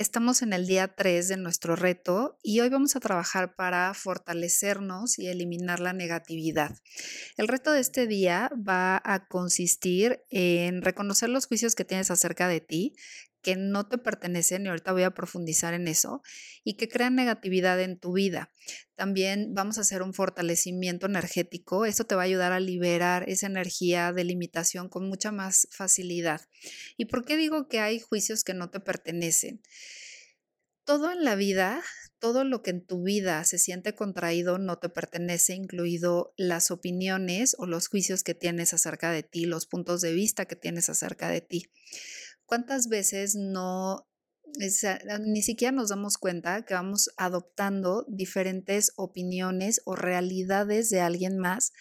Estamos en el día 3 de nuestro reto y hoy vamos a trabajar para fortalecernos y eliminar la negatividad. El reto de este día va a consistir en reconocer los juicios que tienes acerca de ti, que no te pertenecen, y ahorita voy a profundizar en eso, y que crean negatividad en tu vida. También vamos a hacer un fortalecimiento energético. Esto te va a ayudar a liberar esa energía de limitación con mucha más facilidad. ¿Y por qué digo que hay juicios que no te pertenecen? Todo en la vida, todo lo que en tu vida se siente contraído no te pertenece, incluido las opiniones o los juicios que tienes acerca de ti, los puntos de vista que tienes acerca de ti. ¿Cuántas veces no, ni siquiera nos damos cuenta que vamos adoptando diferentes opiniones o realidades de alguien más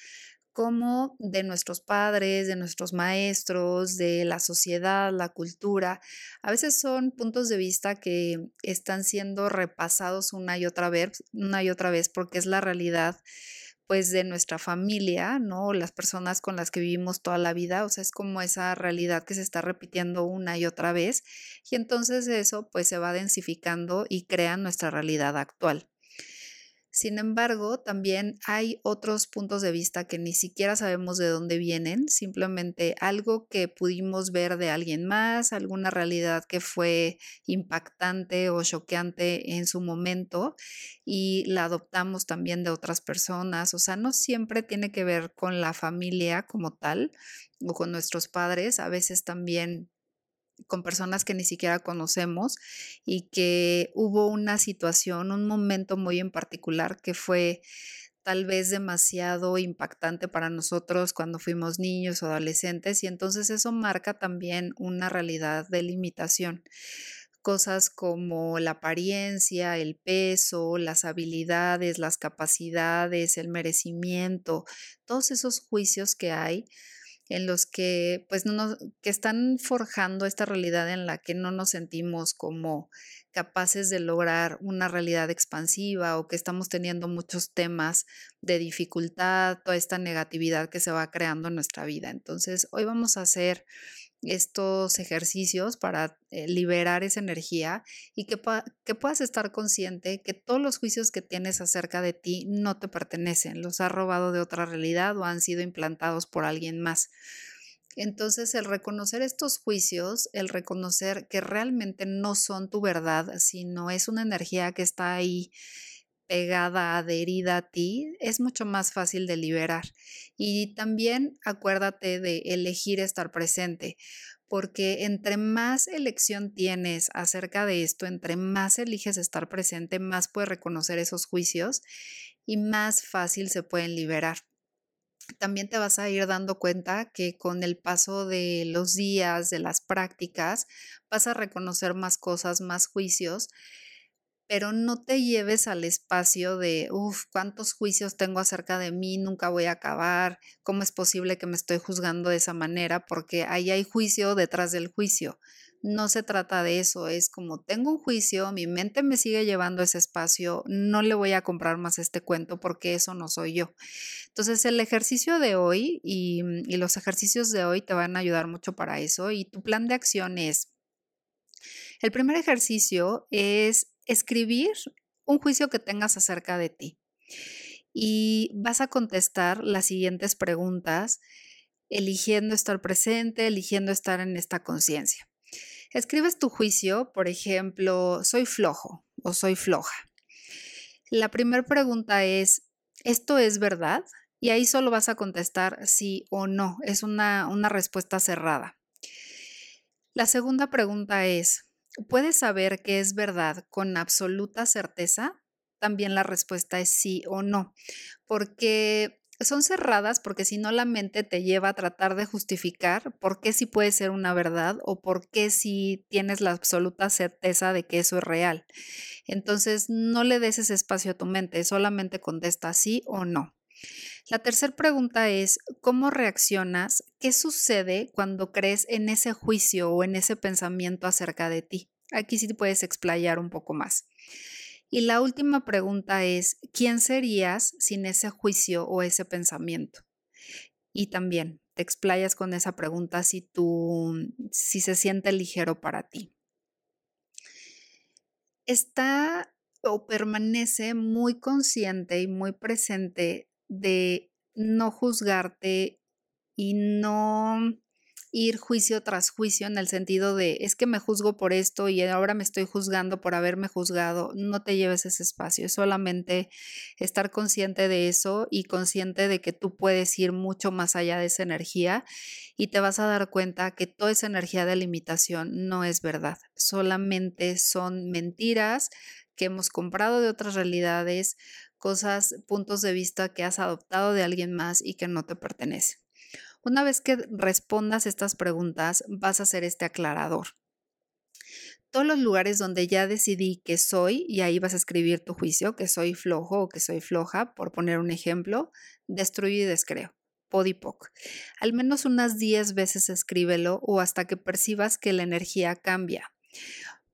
como de nuestros padres, de nuestros maestros, de la sociedad, la cultura. A veces son puntos de vista que están siendo repasados una y otra vez, una y otra vez porque es la realidad pues de nuestra familia, ¿no? Las personas con las que vivimos toda la vida, o sea, es como esa realidad que se está repitiendo una y otra vez y entonces eso pues se va densificando y crea nuestra realidad actual. Sin embargo, también hay otros puntos de vista que ni siquiera sabemos de dónde vienen, simplemente algo que pudimos ver de alguien más, alguna realidad que fue impactante o choqueante en su momento y la adoptamos también de otras personas. O sea, no siempre tiene que ver con la familia como tal o con nuestros padres, a veces también con personas que ni siquiera conocemos y que hubo una situación, un momento muy en particular que fue tal vez demasiado impactante para nosotros cuando fuimos niños o adolescentes y entonces eso marca también una realidad de limitación. Cosas como la apariencia, el peso, las habilidades, las capacidades, el merecimiento, todos esos juicios que hay en los que pues que están forjando esta realidad en la que no nos sentimos como capaces de lograr una realidad expansiva o que estamos teniendo muchos temas de dificultad, toda esta negatividad que se va creando en nuestra vida. Entonces, hoy vamos a hacer estos ejercicios para eh, liberar esa energía y que, que puedas estar consciente que todos los juicios que tienes acerca de ti no te pertenecen, los has robado de otra realidad o han sido implantados por alguien más. Entonces, el reconocer estos juicios, el reconocer que realmente no son tu verdad, sino es una energía que está ahí pegada, adherida a ti, es mucho más fácil de liberar. Y también acuérdate de elegir estar presente, porque entre más elección tienes acerca de esto, entre más eliges estar presente, más puedes reconocer esos juicios y más fácil se pueden liberar. También te vas a ir dando cuenta que con el paso de los días, de las prácticas, vas a reconocer más cosas, más juicios pero no te lleves al espacio de, uff, cuántos juicios tengo acerca de mí, nunca voy a acabar, cómo es posible que me estoy juzgando de esa manera, porque ahí hay juicio detrás del juicio. No se trata de eso, es como tengo un juicio, mi mente me sigue llevando ese espacio, no le voy a comprar más este cuento porque eso no soy yo. Entonces el ejercicio de hoy y los ejercicios de hoy te van a ayudar mucho para eso y tu plan de acción es, el primer ejercicio es escribir un juicio que tengas acerca de ti. Y vas a contestar las siguientes preguntas, eligiendo estar presente, eligiendo estar en esta conciencia. Escribes tu juicio, por ejemplo, soy flojo o soy floja. La primera pregunta es, ¿esto es verdad? Y ahí solo vas a contestar sí o no. Es una, una respuesta cerrada. La segunda pregunta es, ¿Puedes saber que es verdad con absoluta certeza? También la respuesta es sí o no, porque son cerradas porque si no la mente te lleva a tratar de justificar por qué sí puede ser una verdad o por qué sí tienes la absoluta certeza de que eso es real. Entonces no le des ese espacio a tu mente, solamente contesta sí o no. La tercera pregunta es, ¿cómo reaccionas? ¿Qué sucede cuando crees en ese juicio o en ese pensamiento acerca de ti? Aquí sí te puedes explayar un poco más. Y la última pregunta es, ¿quién serías sin ese juicio o ese pensamiento? Y también te explayas con esa pregunta si tú, si se siente ligero para ti. está o permanece muy consciente y muy presente de no juzgarte y no ir juicio tras juicio en el sentido de es que me juzgo por esto y ahora me estoy juzgando por haberme juzgado, no te lleves ese espacio, es solamente estar consciente de eso y consciente de que tú puedes ir mucho más allá de esa energía y te vas a dar cuenta que toda esa energía de limitación no es verdad, solamente son mentiras que hemos comprado de otras realidades, cosas, puntos de vista que has adoptado de alguien más y que no te pertenecen. Una vez que respondas estas preguntas, vas a hacer este aclarador. Todos los lugares donde ya decidí que soy, y ahí vas a escribir tu juicio, que soy flojo o que soy floja, por poner un ejemplo, destruyo y descreo. Podipoc. Al menos unas 10 veces escríbelo o hasta que percibas que la energía cambia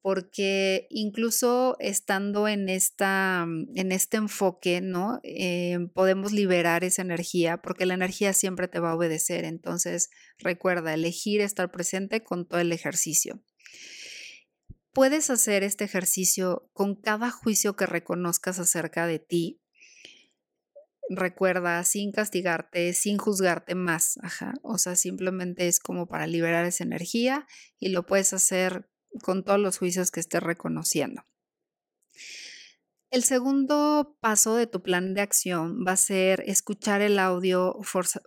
porque incluso estando en, esta, mm, en este enfoque, ¿no? Eh, podemos liberar esa energía, porque la energía siempre te va a obedecer. Entonces, recuerda, elegir estar presente con todo el ejercicio. Puedes hacer este ejercicio con cada juicio que reconozcas acerca de ti. Recuerda, sin castigarte, sin juzgarte más. O sea, simplemente es como para liberar esa energía y lo puedes hacer con todos los juicios que estés reconociendo. El segundo paso de tu plan de acción va a ser escuchar el audio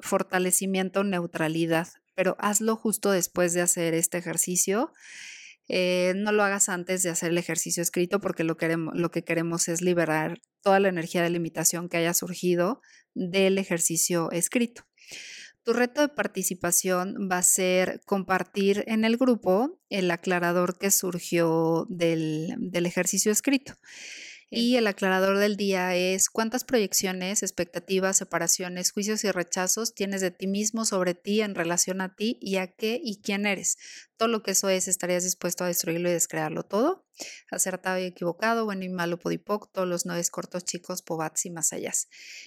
fortalecimiento neutralidad, pero hazlo justo después de hacer este ejercicio. Eh, no lo hagas antes de hacer el ejercicio escrito porque lo, queremos, lo que queremos es liberar toda la energía de limitación que haya surgido del ejercicio escrito. Tu reto de participación va a ser compartir en el grupo el aclarador que surgió del, del ejercicio escrito. Y el aclarador del día es cuántas proyecciones, expectativas, separaciones, juicios y rechazos tienes de ti mismo sobre ti en relación a ti y a qué y quién eres. Todo lo que eso es, estarías dispuesto a destruirlo y descrearlo todo. Acertado y equivocado, bueno y malo, podipoc, los nueve cortos, chicos, pobats y más allá.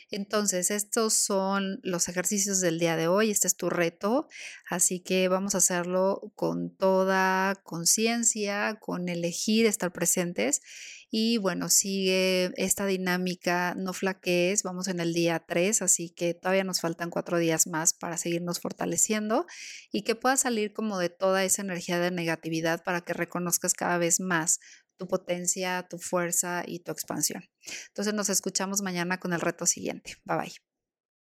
Entonces, estos son los ejercicios del día de hoy. Este es tu reto. Así que vamos a hacerlo con toda conciencia, con elegir estar presentes y bueno, sigue esta dinámica, no flaquees, vamos en el día 3, así que todavía nos faltan cuatro días más para seguirnos fortaleciendo y que puedas salir como de toda esa energía de negatividad para que reconozcas cada vez más tu potencia, tu fuerza y tu expansión. Entonces nos escuchamos mañana con el reto siguiente. Bye bye.